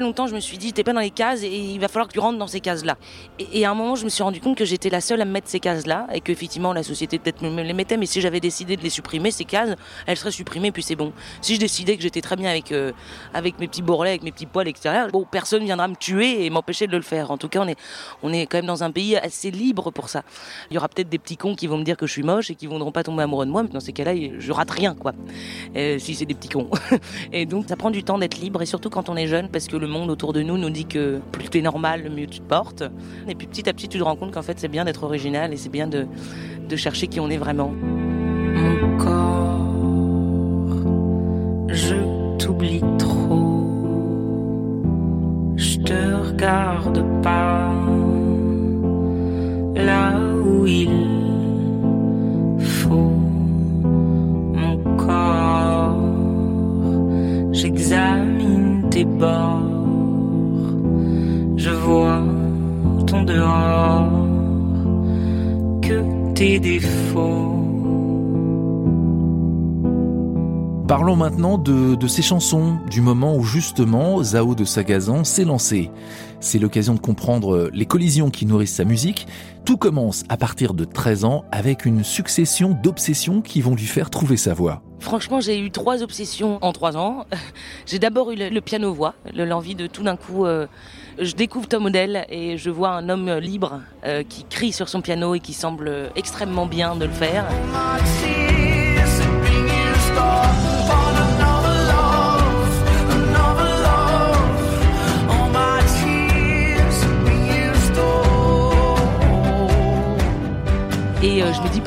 longtemps, je me suis dit, t'es pas dans les cases et il va falloir que tu rentres dans ces cases-là. Et, à un moment, je me suis rendu compte que j'étais la seule à me mettre ces cases-là et qu'effectivement, la société peut-être me les mettait, mais si j'avais décidé de les supprimer, ces cases, elles seraient supprimées, puis c'est bon. Si je décidais que j'étais très bien avec, euh, avec mes petits bourrelets, avec mes petits poils, etc., bon, personne viendra me tuer et m'empêcher de le faire. En tout cas, on est, on est quand même dans un pays assez libre pour ça. Il y aura peut-être des petits cons qui vont me dire que je suis moche et qui voudront pas tomber amoureux de moi, mais dans ces cas-là, je rate rien, quoi. Euh, si c'est des petits cons. et donc, ça prend du temps d'être libre, et surtout quand on est jeune, parce que le monde autour de nous nous dit que plus tu es normal, mieux tu te portes. Et puis petit à petit, tu te rends compte qu'en fait, c'est bien d'être original et c'est bien de, de chercher qui on est vraiment. Mon corps, je t'oublie trop. Je te regarde pas là où il défauts. Parlons maintenant de, de, ces chansons, du moment où justement Zao de Sagazan s'est lancé. C'est l'occasion de comprendre les collisions qui nourrissent sa musique. Tout commence à partir de 13 ans avec une succession d'obsessions qui vont lui faire trouver sa voix. Franchement, j'ai eu trois obsessions en trois ans. J'ai d'abord eu le, piano-voix, l'envie de tout d'un coup... Euh, je découvre Tom Odell et je vois un homme libre euh, qui crie sur son piano et qui semble extrêmement bien de le faire.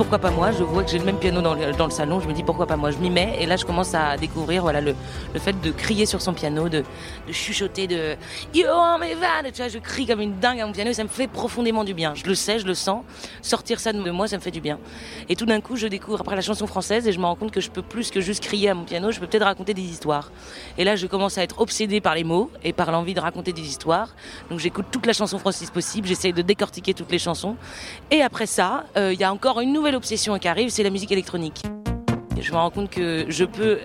Pourquoi pas moi, je vois que j'ai le même piano dans le, salon, je me dis pourquoi pas moi, je m'y mets et là je commence à découvrir voilà le, le fait de crier sur son piano, de, de chuchoter, de Yo mes vannes, tu vois, je crie comme une dingue à mon piano et ça me fait profondément du bien. Je le sais, je le sens, sortir ça de moi, ça me fait du bien. Et tout d'un coup, je découvre après la chanson française et je me rends compte que je peux plus que juste crier à mon piano, je peux peut-être raconter des histoires. Et là, je commence à être obsédée par les mots et par l'envie de raconter des histoires. Donc j'écoute toute la chanson française possible, j'essaye de décortiquer toutes les chansons. Et après ça, euh, il y a encore une nouvelle obsession qui arrive, c'est la musique électronique. je me rends compte que je peux,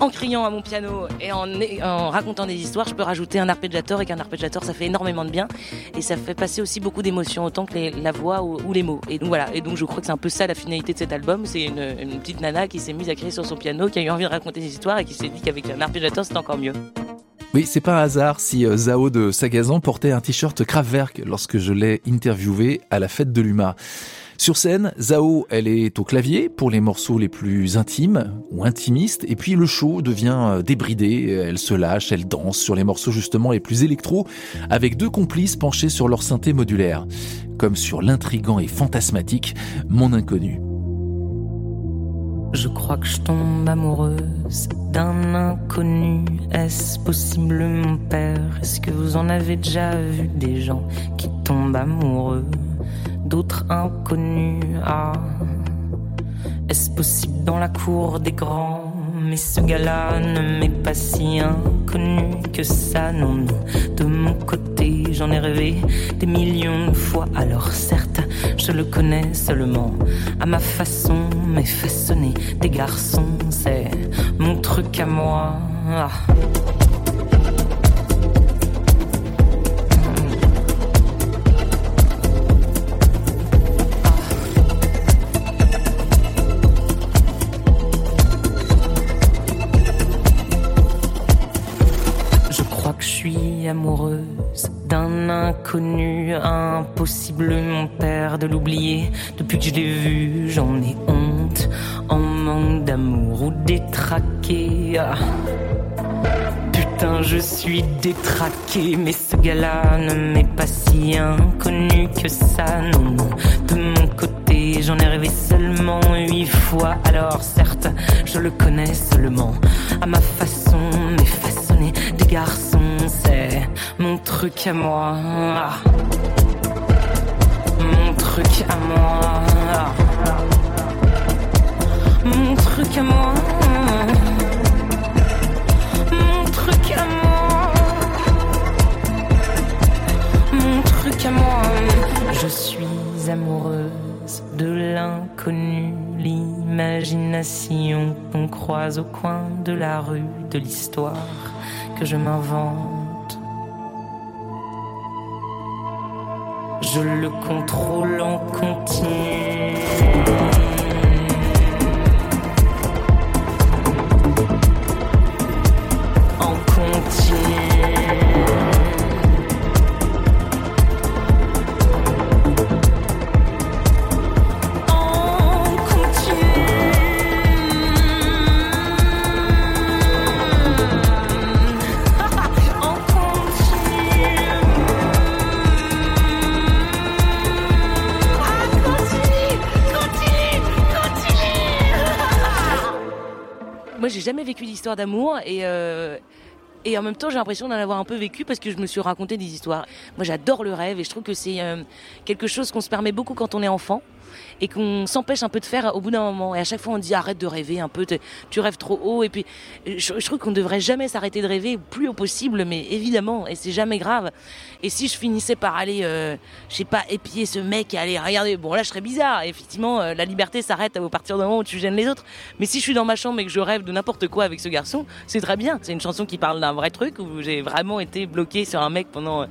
en criant à mon piano et en, en racontant des histoires, je peux rajouter un arpégiateur et qu'un arpégiateur, ça fait énormément de bien et ça fait passer aussi beaucoup d'émotions, autant que la voix ou, les mots. Et donc voilà, et donc je crois que c'est un peu ça la finalité de cet album, c'est une, une petite nana qui s'est mise à crier sur son piano, qui a eu envie de raconter des histoires et qui s'est dit qu'avec un arpégiateur, c'est encore mieux. Oui, c'est pas un hasard si euh, Zao de Sagazan portait un t-shirt Kraftwerk lorsque je l'ai interviewé à la fête de l'UMA. Sur scène, Zao, elle est au clavier pour les morceaux les plus intimes ou intimistes, et puis le show devient euh, débridé, elle se lâche, elle danse sur les morceaux justement les plus électro, avec deux complices penchés sur leur synthé modulaire, comme sur l'intrigant et fantasmatique Mon Inconnu. Je crois que je tombe amoureuse d'un inconnu. Est-ce possible, mon père? Est-ce que vous en avez déjà vu des gens qui tombent amoureux? D'autres inconnus. Ah, est-ce possible dans la cour des grands? Mais ce gars-là ne m'est pas si inconnu que ça, non. De mon côté, j'en ai rêvé des millions de fois. Alors certes, je le connais seulement à ma façon, mais façonner des garçons, c'est mon truc à moi. Ah. D'un inconnu, impossible mon père de l'oublier. Depuis que je l'ai vu, j'en ai honte, en manque d'amour ou détraqué. Ah. Putain, je suis détraqué, mais ce gars-là ne m'est pas si inconnu que ça, non, non. De mon côté, j'en ai rêvé seulement huit fois, alors certes, je le connais seulement à ma façon, mais façonner des garçons c'est mon truc à moi. Mon truc à moi. Mon truc à moi. Mon truc à moi. Mon truc à moi. Je suis amoureuse de l'inconnu, l'imagination qu'on croise au coin de la rue de l'histoire que je m'invente Je le contrôle en continu. J'ai jamais vécu d'histoire d'amour et euh, et en même temps, j'ai l'impression d'en avoir un peu vécu parce que je me suis raconté des histoires. Moi, j'adore le rêve et je trouve que c'est euh, quelque chose qu'on se permet beaucoup quand on est enfant et qu'on s'empêche un peu de faire au bout d'un moment. Et à chaque fois, on dit arrête de rêver un peu, tu rêves trop haut. Et puis, je, je trouve qu'on ne devrait jamais s'arrêter de rêver, plus au possible, mais évidemment, et c'est jamais grave. Et si je finissais par aller, euh, je sais pas, épier ce mec et aller regarder, bon là, je serais bizarre. Effectivement, euh, la liberté s'arrête à partir du moment où tu gênes les autres. Mais si je suis dans ma chambre et que je rêve de n'importe quoi avec ce garçon, c'est très bien. C'est une chanson qui parle d'un vrai truc où j'ai vraiment été bloqué sur un mec pendant euh,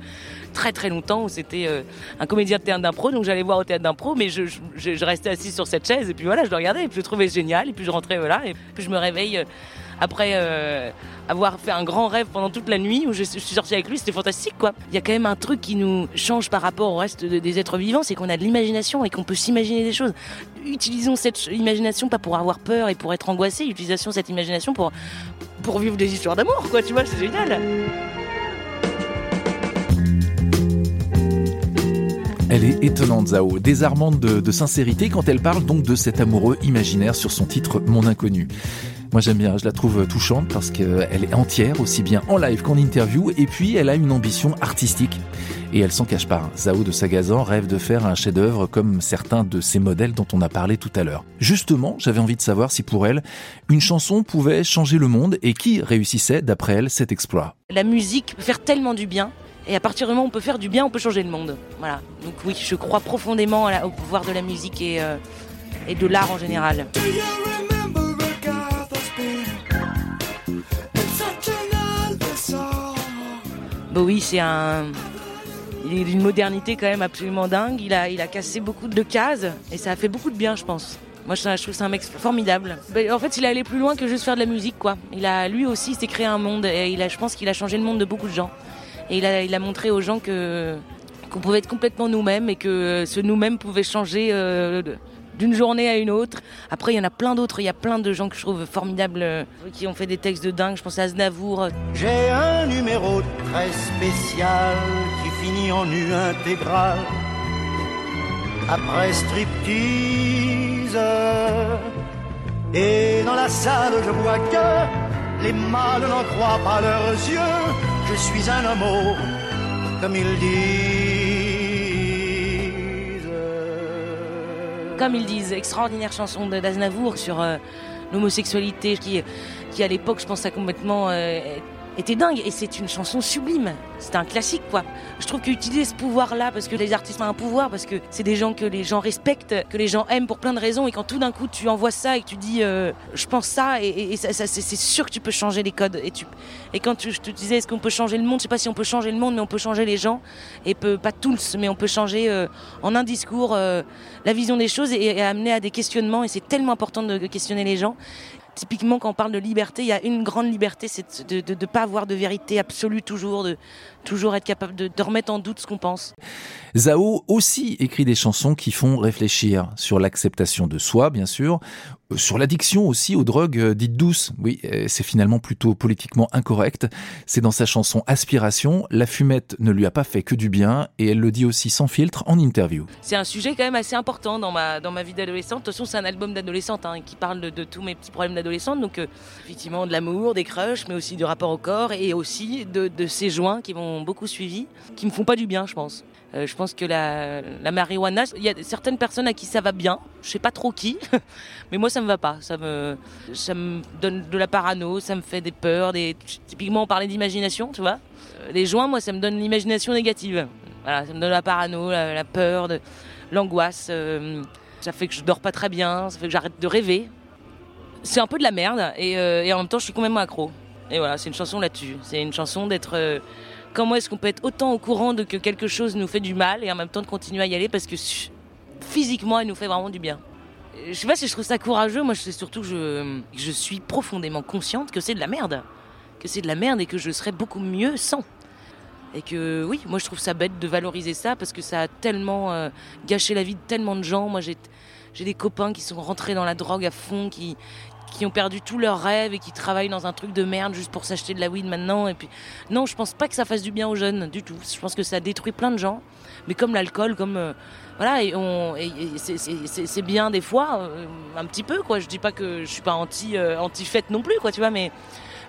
très très longtemps où c'était euh, un comédien de théâtre d'impro. Donc j'allais voir au théâtre d'impro mais je, restais assise sur cette chaise et puis voilà je le regardais et puis je trouvais génial et puis je rentrais voilà et puis je me réveille euh, après euh, avoir fait un grand rêve pendant toute la nuit où je, suis sortie avec lui. C'était fantastique quoi. Il y a quand même un truc qui nous change par rapport au reste de- des êtres vivants c'est qu'on a de l'imagination et qu'on peut s'imaginer des choses. Utilisons cette imagination pas pour avoir peur et pour être angoissé. Utilisons cette imagination pour pour vivre des histoires d'amour quoi tu vois c'est génial Elle est étonnante, Zao, désarmante de, sincérité quand elle parle donc de cet amoureux imaginaire sur son titre Mon Inconnu. Moi j'aime bien, je la trouve touchante parce qu'elle est entière, aussi bien en live qu'en interview, et puis elle a une ambition artistique. Et elle s'en cache pas. Zao de Sagazan rêve de faire un chef-d'œuvre comme certains de ces modèles dont on a parlé tout à l'heure. Justement, j'avais envie de savoir si pour elle, une chanson pouvait changer le monde et qui réussissait, d'après elle, cet exploit. la musique peut faire tellement du bien. Et à partir du moment où on peut faire du bien, on peut changer le monde. Voilà. Donc oui, je crois profondément à la- au pouvoir de la musique et, euh, et de l'art en général. Bowie, c'est un. Il est d'une modernité quand même absolument dingue. Il a, il a cassé beaucoup de cases et ça a fait beaucoup de bien, je pense. Moi, je, trouve que c'est un mec formidable. Ben, en fait, il est allé plus loin que juste faire de la musique, quoi. Il a, lui aussi, s'est créé un monde et il a, je pense qu'il a changé le monde de beaucoup de gens. Et il a, montré aux gens qu'on pouvait être complètement nous-mêmes et que ce nous-mêmes pouvait changer euh, d'une journée à une autre. Après, il y en a plein d'autres. Il y a plein de gens que je trouve formidables euh, qui ont fait des textes de dingue. Je pense à Aznavour, J'ai un numéro très spécial qui finit en nu intégral. Après striptease. Et dans la salle, je vois que les mâles n'en croient pas leurs yeux. Je suis un homo, comme ils disent. comme ils disent, extraordinaire chanson de- d'Aznavour sur euh, l'homosexualité qui, qui à l'époque, je pense, a complètement euh, était dingue. Et c'est une chanson sublime. C'est un classique, quoi. Je trouve qu'utiliser ce pouvoir-là, parce que les artistes ont un pouvoir, parce que c'est des gens que les gens respectent, que les gens aiment pour plein de raisons, et quand tout d'un coup tu envoies ça et que tu dis, euh, je pense ça, et, c'est sûr que tu peux changer les codes. Et, quand tu- je te disais, est-ce qu'on peut changer le monde? Je sais pas si on peut changer le monde, mais on peut changer les gens, et peut, pas tous, mais on peut changer euh, en un discours euh, la vision des choses et, amener à des questionnements. Et c'est tellement important de questionner les gens. Typiquement, quand on parle de liberté, il y a une grande liberté, c'est de ne pas avoir de vérité absolue toujours, de toujours être capable de, remettre en doute ce qu'on pense. Zao aussi écrit des chansons qui font réfléchir sur l'acceptation de soi, bien sûr, sur l'addiction aussi aux drogues euh, dites douces. Oui, euh, c'est finalement plutôt politiquement incorrect. C'est dans sa chanson Aspiration, la fumette ne lui a pas fait que du bien, et elle le dit aussi sans filtre en interview. C'est un sujet quand même assez important dans ma, dans ma vie d'adolescente. De toute façon, c'est un album d'adolescente hein, qui parle de, tous mes petits problèmes d'adolescente. Donc, euh, effectivement, de l'amour, des crushs, mais aussi du rapport au corps et aussi de, de ces joints qui m'ont beaucoup suivi, qui me font pas du bien, je pense. Euh, je pense que la, la marijuana, il y a certaines personnes à qui ça va bien, je sais pas trop qui, mais moi ça me va pas. Ça me, ça me donne de la parano, ça me fait des peurs. Des... Typiquement, on parlait d'imagination, tu vois. Euh, Les joints, moi, ça me donne l'imagination négative. Voilà, ça me donne la parano, la, peur, l'angoisse. euh, ça fait que je dors pas très bien, ça fait que j'arrête de rêver. C'est un peu de la merde et, et en même temps, je suis complètement accro. Et voilà, c'est une chanson là-dessus. C'est une chanson d'être. Comment est-ce qu'on peut être autant au courant de que quelque chose nous fait du mal et en même temps de continuer à y aller parce que physiquement, elle nous fait vraiment du bien? Je sais pas si je trouve ça courageux, moi c'est surtout que je, je suis profondément consciente que c'est de la merde. Que c'est de la merde et que je serais beaucoup mieux sans. Et que oui, moi je trouve ça bête de valoriser ça parce que ça a tellement euh, gâché la vie de tellement de gens. Moi j'ai des copains qui sont rentrés dans la drogue à fond, qui, qui ont perdu tous leurs rêves et qui travaillent dans un truc de merde juste pour s'acheter de la weed maintenant. Et puis, non, je pense pas que ça fasse du bien aux jeunes du tout. Je pense que ça détruit plein de gens. Mais comme l'alcool, comme euh, voilà, et, c'est bien des fois, euh, un petit peu quoi. Je dis pas que je suis pas anti euh, anti fête non plus quoi, tu vois, mais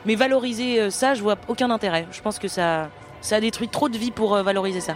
mais valoriser ça, je vois aucun intérêt. Je pense que ça ça détruit trop de vie pour valoriser ça.